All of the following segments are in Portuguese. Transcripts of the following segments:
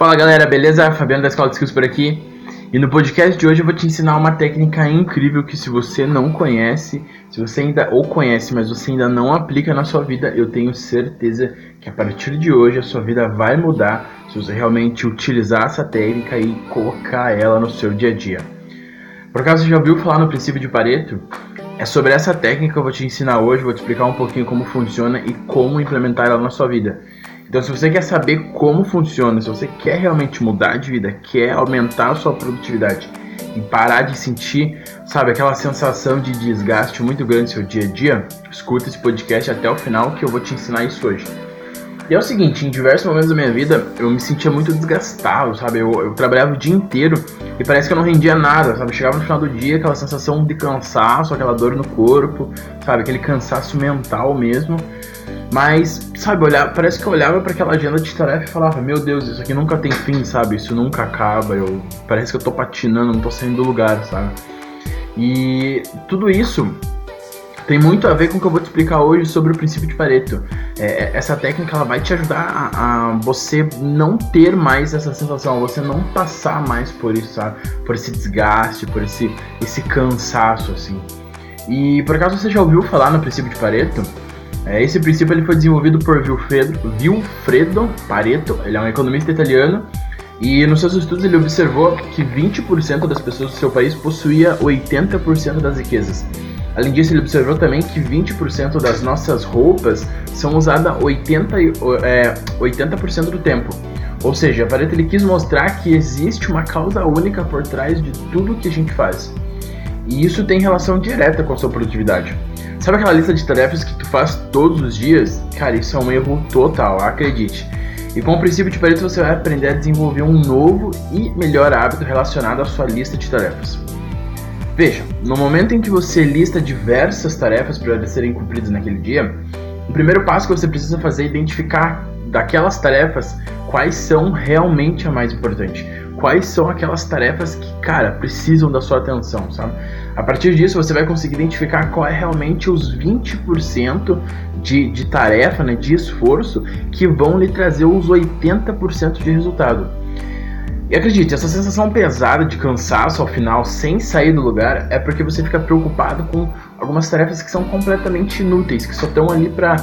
Fala galera, beleza? Fabiano da Escola de Skills por aqui. E no podcast de hoje eu vou te ensinar uma técnica incrível que se você não conhece, se você ainda ou conhece, mas você ainda não aplica na sua vida, eu tenho certeza que a partir de hoje a sua vida vai mudar se você realmente utilizar essa técnica e colocar ela no seu dia a dia. Por acaso você já ouviu falar no princípio de Pareto? É sobre essa técnica que eu vou te ensinar hoje, vou te explicar um pouquinho como funciona e como implementar ela na sua vida. Então, se você quer saber como funciona, se você quer realmente mudar de vida, quer aumentar a sua produtividade e parar de sentir, sabe, aquela sensação de desgaste muito grande no seu dia a dia, escuta esse podcast até o final que eu vou te ensinar isso hoje. E é o seguinte, em diversos momentos da minha vida eu me sentia muito desgastado, sabe? Eu, eu, trabalhava o dia inteiro e parece que eu não rendia nada, sabe? Chegava no final do dia aquela sensação de cansaço, aquela dor no corpo, sabe? Aquele cansaço mental mesmo. Mas, sabe, olhar, parece que eu olhava para aquela agenda de tarefa e falava: Meu Deus, isso aqui nunca tem fim, sabe? Isso nunca acaba. Eu, parece que eu tô patinando, não tô saindo do lugar, sabe? E tudo isso tem muito a ver com o que eu vou te explicar hoje sobre o princípio de Pareto. É, é essa técnica ela vai te ajudar a, a, você não ter mais essa sensação, você não passar mais por isso, sabe? Por esse desgaste, por esse, esse cansaço, assim. E por acaso você já ouviu falar no princípio de Pareto? É, esse princípio ele foi desenvolvido por Vilfredo, Vilfredo Pareto, ele é um economista italiano, e nos seus estudos ele observou que 20% das pessoas do seu país possuía 80% das riquezas. Além disso, ele observou também que 20% das nossas roupas são usadas 80%, é, 80 do tempo. Ou seja, Pareto ele quis mostrar que existe uma causa única por trás de tudo que a gente faz. E isso tem relação direta com a sua produtividade. Sabe aquela lista de tarefas que tu faz todos os dias? Cara, isso é um erro total, acredite. E com o princípio de Pareto você vai aprender a desenvolver um novo e melhor hábito relacionado à sua lista de tarefas. Veja, no momento em que você lista diversas tarefas para serem cumpridas naquele dia, o primeiro passo que você precisa fazer é identificar daquelas tarefas quais são realmente a mais importante. Quais são aquelas tarefas que, cara, precisam da sua atenção, sabe? A partir disso, você vai conseguir identificar qual é realmente os 20% de, de tarefa, né, de esforço, que vão lhe trazer os 80% de resultado. E acredite, essa sensação pesada de cansaço ao final, sem sair do lugar, é porque você fica preocupado com algumas tarefas que são completamente inúteis, que só estão ali para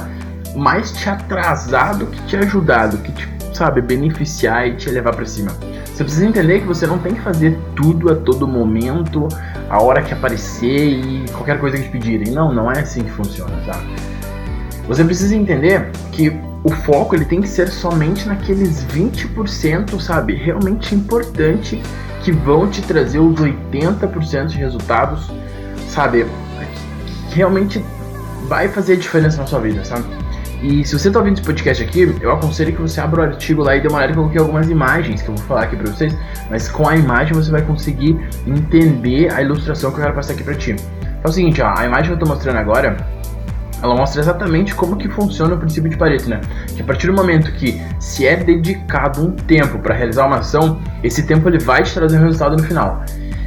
mais te atrasar do que te ajudar, do que te, sabe, beneficiar e te levar para cima. Você precisa entender que você não tem que fazer tudo a todo momento, a hora que aparecer e qualquer coisa que te pedirem. Não, não é assim que funciona, tá? Você precisa entender que o foco ele tem que ser somente naqueles 20%, sabe, realmente importante que vão te trazer os 80% de resultados, sabe, que realmente vai fazer diferença na sua vida, sabe? E se você está ouvindo esse podcast aqui, eu aconselho que você abra o artigo lá e dê uma olhada eu coloquei algumas imagens que eu vou falar aqui para vocês, mas com a imagem você vai conseguir entender a ilustração que eu quero passar aqui para ti. É o seguinte, ó, a imagem que eu estou mostrando agora, ela mostra exatamente como que funciona o princípio de Pareto, né? Que a partir do momento que se é dedicado um tempo para realizar uma ação, esse tempo ele vai te trazer um resultado no final.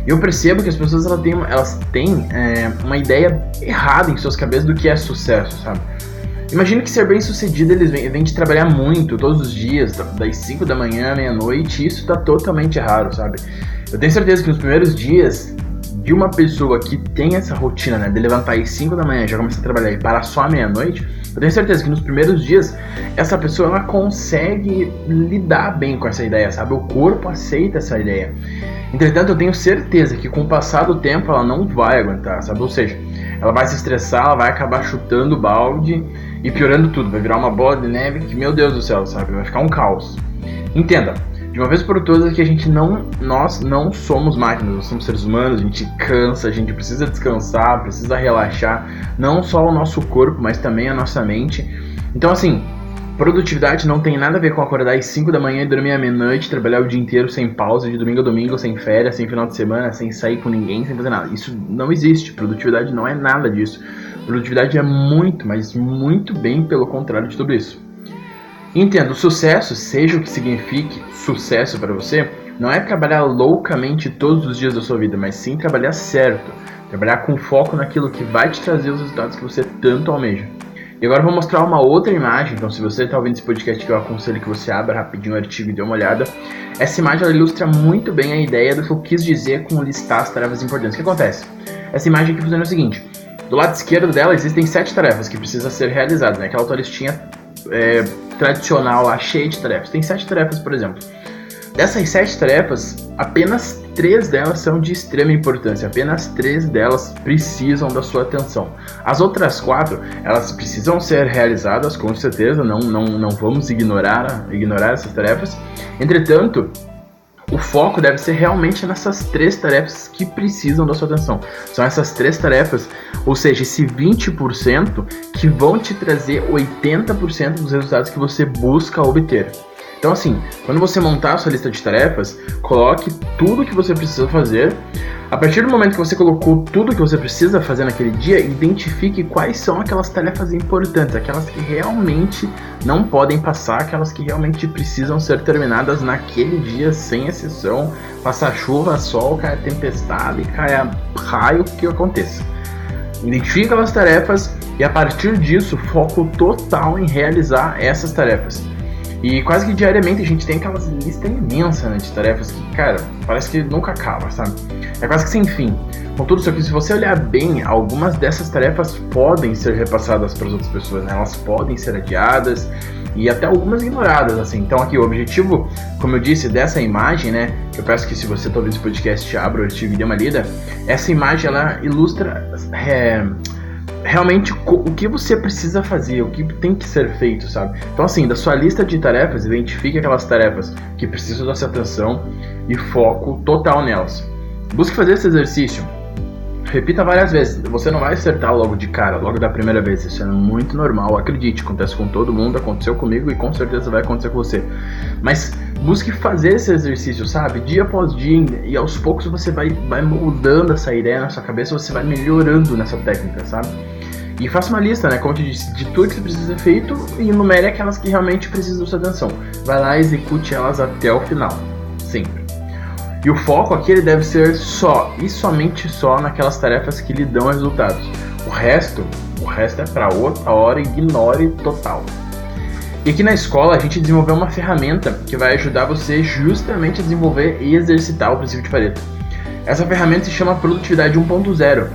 Eu percebo que as pessoas elas têm, elas têm é, uma ideia errada em suas cabeças do que é sucesso, sabe? Imagina que ser bem sucedido eles vêm, vêm de trabalhar muito todos os dias, das 5 da manhã à meia-noite, isso tá totalmente errado, sabe? Eu tenho certeza que nos primeiros dias de uma pessoa que tem essa rotina, né, de levantar às 5 da manhã, já começar a trabalhar e parar só à meia-noite, eu tenho certeza que nos primeiros dias essa pessoa ela consegue lidar bem com essa ideia, sabe? O corpo aceita essa ideia. Entretanto, eu tenho certeza que com o passar do tempo ela não vai aguentar, sabe? Ou seja, ela vai se estressar, ela vai acabar chutando o balde e piorando tudo. Vai virar uma bola de neve que, meu Deus do céu, sabe? Vai ficar um caos. Entenda, de uma vez por todas que a gente não, nós não somos máquinas, nós somos seres humanos, a gente cansa, a gente precisa descansar, precisa relaxar, não só o nosso corpo, mas também a nossa mente. Então assim, produtividade não tem nada a ver com acordar às 5 da manhã e dormir à meia-noite, trabalhar o dia inteiro sem pausa, de domingo a domingo, sem férias, sem final de semana, sem sair com ninguém, sem fazer nada. Isso não existe. Produtividade não é nada disso. Produtividade é muito, mas muito bem pelo contrário de tudo isso. Entenda, o sucesso, seja o que signifique sucesso para você, não é trabalhar loucamente todos os dias da sua vida, mas sim trabalhar certo, trabalhar com foco naquilo que vai te trazer os resultados que você tanto almeja. E agora eu vou mostrar uma outra imagem, então se você está ouvindo esse podcast eu aconselho que você abra rapidinho o artigo e dê uma olhada. Essa imagem ilustra muito bem a ideia do que eu quis dizer com listar as tarefas importantes. O que acontece? Essa imagem aqui funciona o seguinte, do lado esquerdo dela existem sete tarefas que precisam ser realizadas, né? aquela tua listinha é, tradicional lá, cheia de tarefas. Tem sete tarefas, por exemplo. Dessas sete tarefas, apenas três delas são de extrema importância, apenas três delas precisam da sua atenção. As outras quatro, elas precisam ser realizadas, com certeza, não, não, não vamos ignorar, ignorar essas tarefas. Entretanto, o foco deve ser realmente nessas três tarefas que precisam da sua atenção. São essas três tarefas, ou seja, esse 20% que vão te trazer 80% dos resultados que você busca obter. Então, assim, quando você montar a sua lista de tarefas, coloque tudo que você precisa fazer. A partir do momento que você colocou tudo que você precisa fazer naquele dia, identifique quais são aquelas tarefas importantes, aquelas que realmente não podem passar, aquelas que realmente precisam ser terminadas naquele dia, sem exceção. Passar chuva, sol, caia tempestade, caia raio, que aconteça. Identifique aquelas tarefas e a partir disso, foco total em realizar essas tarefas. E quase que diariamente a gente tem aquelas listas imensas né, de tarefas que, cara, parece que nunca acaba, sabe? É quase que sem fim. Contudo, só que se você olhar bem, algumas dessas tarefas podem ser repassadas para as outras pessoas, né? Elas podem ser adiadas e até algumas ignoradas, assim. Então aqui o objetivo, como eu disse, dessa imagem, né? Eu peço que se você está ouvindo esse podcast, abra o artigo e dê uma lida. Essa imagem, ela ilustra... É, realmente o que você precisa fazer, o que tem que ser feito, sabe? Então, assim, da sua lista de tarefas, identifique aquelas tarefas que precisam da sua atenção e foco total nelas. Busque fazer esse exercício. Repita várias vezes. Você não vai acertar logo de cara, logo da primeira vez. Isso é muito normal, acredite. Acontece com todo mundo, aconteceu comigo e com certeza vai acontecer com você. Mas busque fazer esse exercício, sabe? Dia após dia e aos poucos você vai, vai moldando essa ideia na sua cabeça, você vai melhorando nessa técnica, sabe? E faça uma lista, né? Como eu te disse, de tudo que precisa ser feito e enumere aquelas que realmente precisam da sua atenção. Vai lá e execute elas até o final. Sempre. E o foco aqui ele deve ser só e somente só naquelas tarefas que lhe dão resultados. O resto, o resto é para outra hora, ignore total. E aqui na escola a gente desenvolveu uma ferramenta que vai ajudar você justamente a desenvolver e exercitar o princípio de Pareto. Essa ferramenta se chama Produtividade 1.0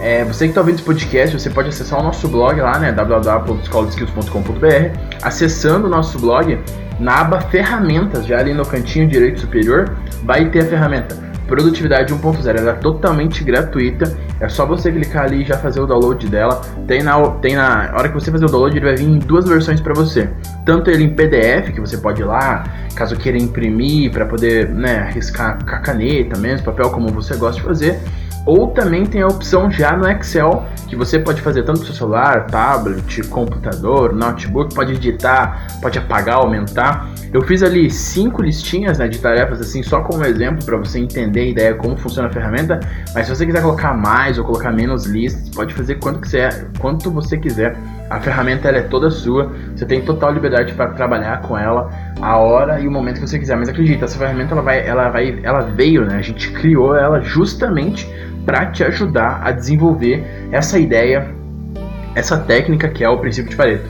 é, você que está ouvindo esse podcast, você pode acessar o nosso blog lá, né? www.escoladeskills.com.br. Acessando o nosso blog, na aba Ferramentas, já ali no cantinho direito superior, vai ter a ferramenta Produtividade 1.0. Ela é totalmente gratuita. É só você clicar ali e já fazer o download dela. Tem na, tem na hora que você fazer o download, ele vai vir em duas versões para você. Tanto ele em PDF, que você pode ir lá, caso queira imprimir para poder né, riscar com a caneta mesmo, papel como você gosta de fazer ou também tem a opção já no Excel, que você pode fazer tanto no seu celular, tablet, computador, notebook, pode editar, pode apagar, aumentar. Eu fiz ali cinco listinhas né, de tarefas assim só como exemplo para você entender a ideia como funciona a ferramenta. Mas se você quiser colocar mais ou colocar menos listas, pode fazer quanto quiser, quanto você quiser. A ferramenta é toda sua. Você tem total liberdade para trabalhar com ela a hora e o momento que você quiser. Mas acredita, essa ferramenta ela vai, ela vai, ela veio, né? A gente criou ela justamente para te ajudar a desenvolver essa ideia, essa técnica que é o princípio de Pareto.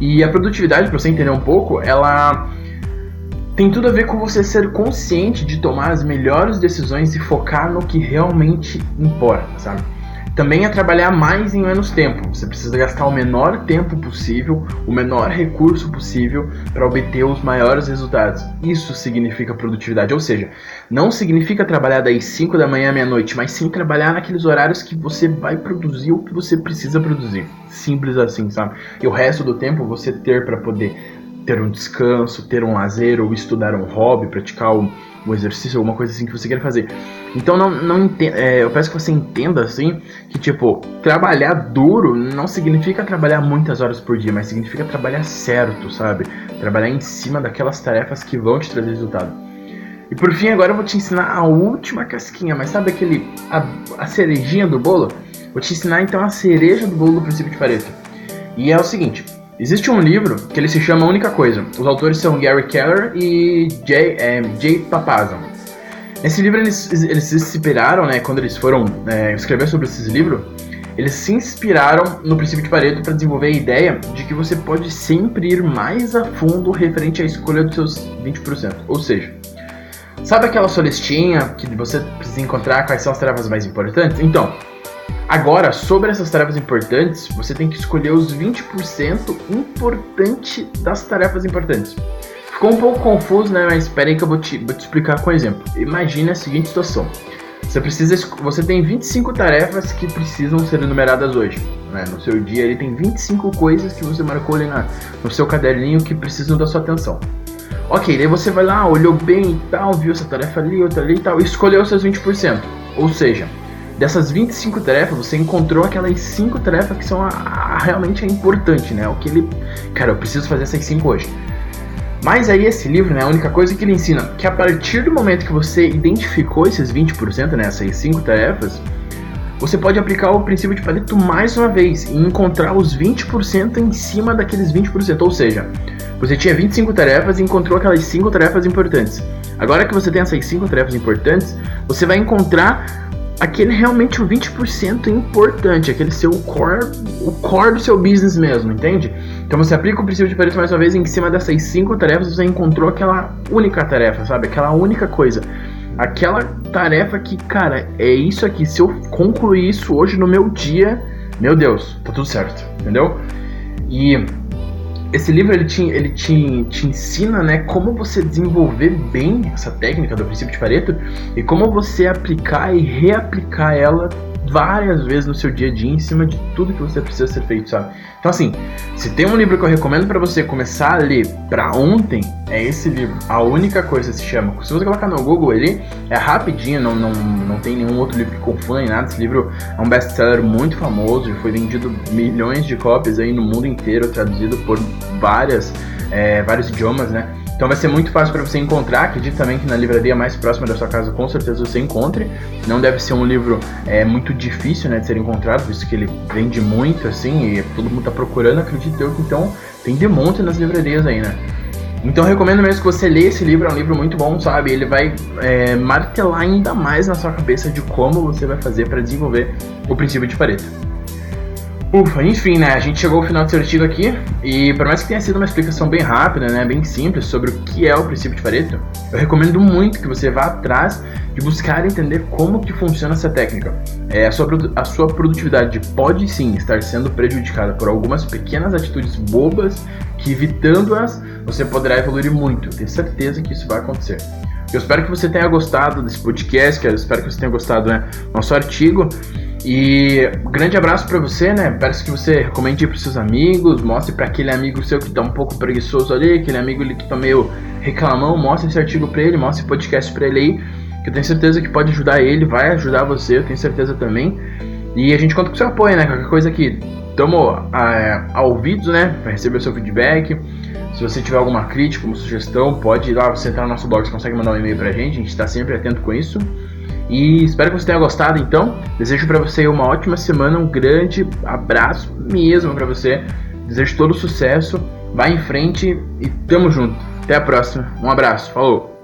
E a produtividade, para você entender um pouco, ela tem tudo a ver com você ser consciente de tomar as melhores decisões e focar no que realmente importa, sabe? Também é trabalhar mais em menos tempo. Você precisa gastar o menor tempo possível, o menor recurso possível para obter os maiores resultados. Isso significa produtividade, ou seja, não significa trabalhar das 5 da manhã à meia-noite, mas sim trabalhar naqueles horários que você vai produzir o que você precisa produzir. Simples assim, sabe? E o resto do tempo você ter para poder ter um descanso, ter um lazer ou estudar um hobby, praticar um, um exercício, alguma coisa assim que você queira fazer. Então não, não entenda, é, eu peço que você entenda assim que tipo trabalhar duro não significa trabalhar muitas horas por dia, mas significa trabalhar certo, sabe? Trabalhar em cima daquelas tarefas que vão te trazer resultado. E por fim agora eu vou te ensinar a última casquinha, mas sabe aquele a, a cerejinha do bolo? Vou te ensinar então a cereja do bolo do princípio de Pareto. E é o seguinte, Existe um livro que ele se chama Única Coisa. Os autores são Gary Keller e Jay, é, Jay Papasan. Nesse livro eles, eles se inspiraram, né, quando eles foram é, escrever sobre esse livro, eles se inspiraram no princípio de Pareto para desenvolver a ideia de que você pode sempre ir mais a fundo referente à escolha dos seus 20%. Ou seja, sabe aquela sua listinha que você precisa encontrar quais são as tarefas mais importantes? Então, agora sobre essas tarefas importantes, você tem que escolher os 20% importante das tarefas importantes. Ficou um pouco confuso, né? Mas espera aí que eu vou te, vou te explicar com um exemplo. Imagine a seguinte situação. Você precisa, você tem 25 tarefas que precisam ser enumeradas hoje. Né? No seu dia ele tem 25 coisas que você marcou ali na, no seu caderninho que precisam da sua atenção. Ok, daí você vai lá, olhou bem e tal, viu essa tarefa ali, outra ali e tal, e escolheu seus 20%. Ou seja, dessas 25 tarefas, você encontrou aquelas 5 tarefas que são a, a, realmente a importante, né? O que ele. Cara, eu preciso fazer essas 5 hoje. Mas aí esse livro, né, a única coisa que ele ensina que a partir do momento que você identificou esses 20%, né, essas 5 tarefas, você pode aplicar o princípio de Pareto mais uma vez e encontrar os 20% em cima daqueles 20%. Ou seja, você tinha 25 tarefas e encontrou aquelas 5 tarefas importantes. Agora que você tem essas 5 tarefas importantes, você vai encontrar aquele realmente o 20% importante, aquele seu core, o core do seu business mesmo, entende? Então você aplica o princípio de Pareto mais uma vez, em cima dessas cinco tarefas você encontrou aquela única tarefa, sabe? Aquela única coisa. Aquela tarefa que, cara, é isso aqui. Se eu concluir isso hoje no meu dia, meu Deus, tá tudo certo, entendeu? E esse livro ele te, ele te, te ensina né, como você desenvolver bem essa técnica do princípio de Pareto e como você aplicar e reaplicar ela várias vezes no seu dia a dia em cima de tudo que você precisa ser feito, sabe? Então assim, se tem um livro que eu recomendo para você começar a ler para ontem, é esse livro. A única coisa se chama. Se você colocar no Google ele é rapidinho, não, não, não tem nenhum outro livro que confunda em nada. Esse livro é um best-seller muito famoso, foi vendido milhões de cópias aí no mundo inteiro, traduzido por várias, é, vários idiomas, né? Então vai ser muito fácil para você encontrar. Acredito também que na livraria mais próxima da sua casa com certeza você encontre. Não deve ser um livro é, muito difícil né, de ser encontrado, visto que ele vende muito assim e todo mundo está procurando. Acredito eu que então tem de monte nas livrarias aí, né? Então recomendo mesmo que você leia esse livro, é um livro muito bom, sabe? Ele vai é, martelar ainda mais na sua cabeça de como você vai fazer para desenvolver o princípio de Pareto. Ufa, enfim, né? A gente chegou ao final desse artigo aqui e por mais que tenha sido uma explicação bem rápida, né, bem simples sobre o que é o princípio de Pareto, eu recomendo muito que você vá atrás de buscar entender como que funciona essa técnica. É, a, sua, a sua produtividade pode sim estar sendo prejudicada por algumas pequenas atitudes bobas que evitando-as você poderá evoluir muito. Tenho certeza que isso vai acontecer. Eu espero que você tenha gostado desse podcast, eu espero que você tenha gostado né, do nosso artigo. E grande abraço para você, né? Peço que você recomende para seus amigos, mostre para aquele amigo seu que tá um pouco preguiçoso ali, aquele amigo ali que tá meio reclamão, mostre esse artigo para ele, mostre o podcast para ele aí, que eu tenho certeza que pode ajudar ele, vai ajudar você, eu tenho certeza também. E a gente conta com seu apoio, né? Qualquer coisa aqui, tamo a, a ouvidos, né? Para receber o seu feedback. Se você tiver alguma crítica, uma sugestão, pode ir lá, você entrar no nosso blog, você consegue mandar um e-mail pra gente, a gente está sempre atento com isso. E espero que você tenha gostado então. Desejo para você uma ótima semana, um grande abraço mesmo para você. Desejo todo sucesso. Vá em frente e tamo junto. Até a próxima. Um abraço. Falou.